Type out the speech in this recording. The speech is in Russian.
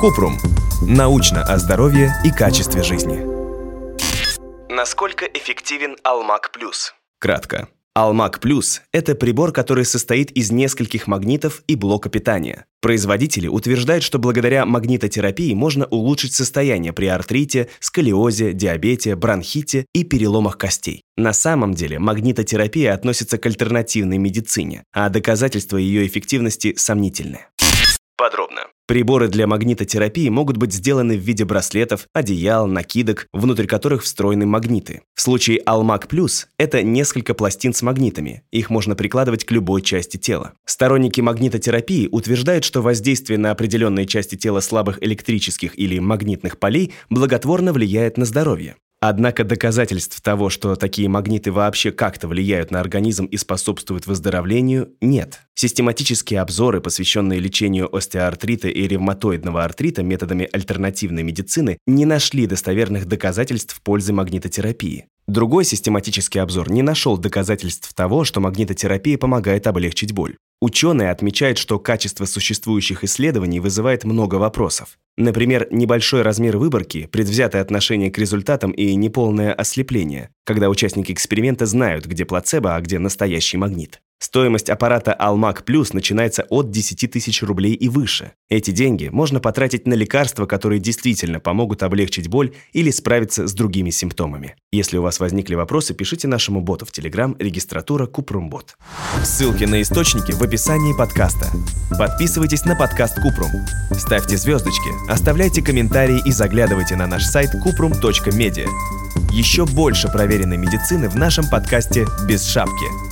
Купрум. Научно о здоровье и качестве жизни. Насколько эффективен Алмак Плюс? Кратко. Алмак Плюс – это прибор, который состоит из нескольких магнитов и блока питания. Производители утверждают, что благодаря магнитотерапии можно улучшить состояние при артрите, сколиозе, диабете, бронхите и переломах костей. На самом деле магнитотерапия относится к альтернативной медицине, а доказательства ее эффективности сомнительны. Приборы для магнитотерапии могут быть сделаны в виде браслетов, одеял, накидок, внутрь которых встроены магниты. В случае Almac Plus это несколько пластин с магнитами. Их можно прикладывать к любой части тела. Сторонники магнитотерапии утверждают, что воздействие на определенные части тела слабых электрических или магнитных полей благотворно влияет на здоровье. Однако доказательств того, что такие магниты вообще как-то влияют на организм и способствуют выздоровлению, нет. Систематические обзоры, посвященные лечению остеоартрита и ревматоидного артрита методами альтернативной медицины, не нашли достоверных доказательств пользы магнитотерапии. Другой систематический обзор не нашел доказательств того, что магнитотерапия помогает облегчить боль. Ученые отмечают, что качество существующих исследований вызывает много вопросов. Например, небольшой размер выборки, предвзятое отношение к результатам и неполное ослепление, когда участники эксперимента знают, где плацебо, а где настоящий магнит. Стоимость аппарата Almac Plus начинается от 10 тысяч рублей и выше. Эти деньги можно потратить на лекарства, которые действительно помогут облегчить боль или справиться с другими симптомами. Если у вас возникли вопросы, пишите нашему боту в Telegram регистратура Купрумбот. Ссылки на источники в описании подкаста. Подписывайтесь на подкаст Купрум. Ставьте звездочки, оставляйте комментарии и заглядывайте на наш сайт kuprum.media. Еще больше проверенной медицины в нашем подкасте «Без шапки».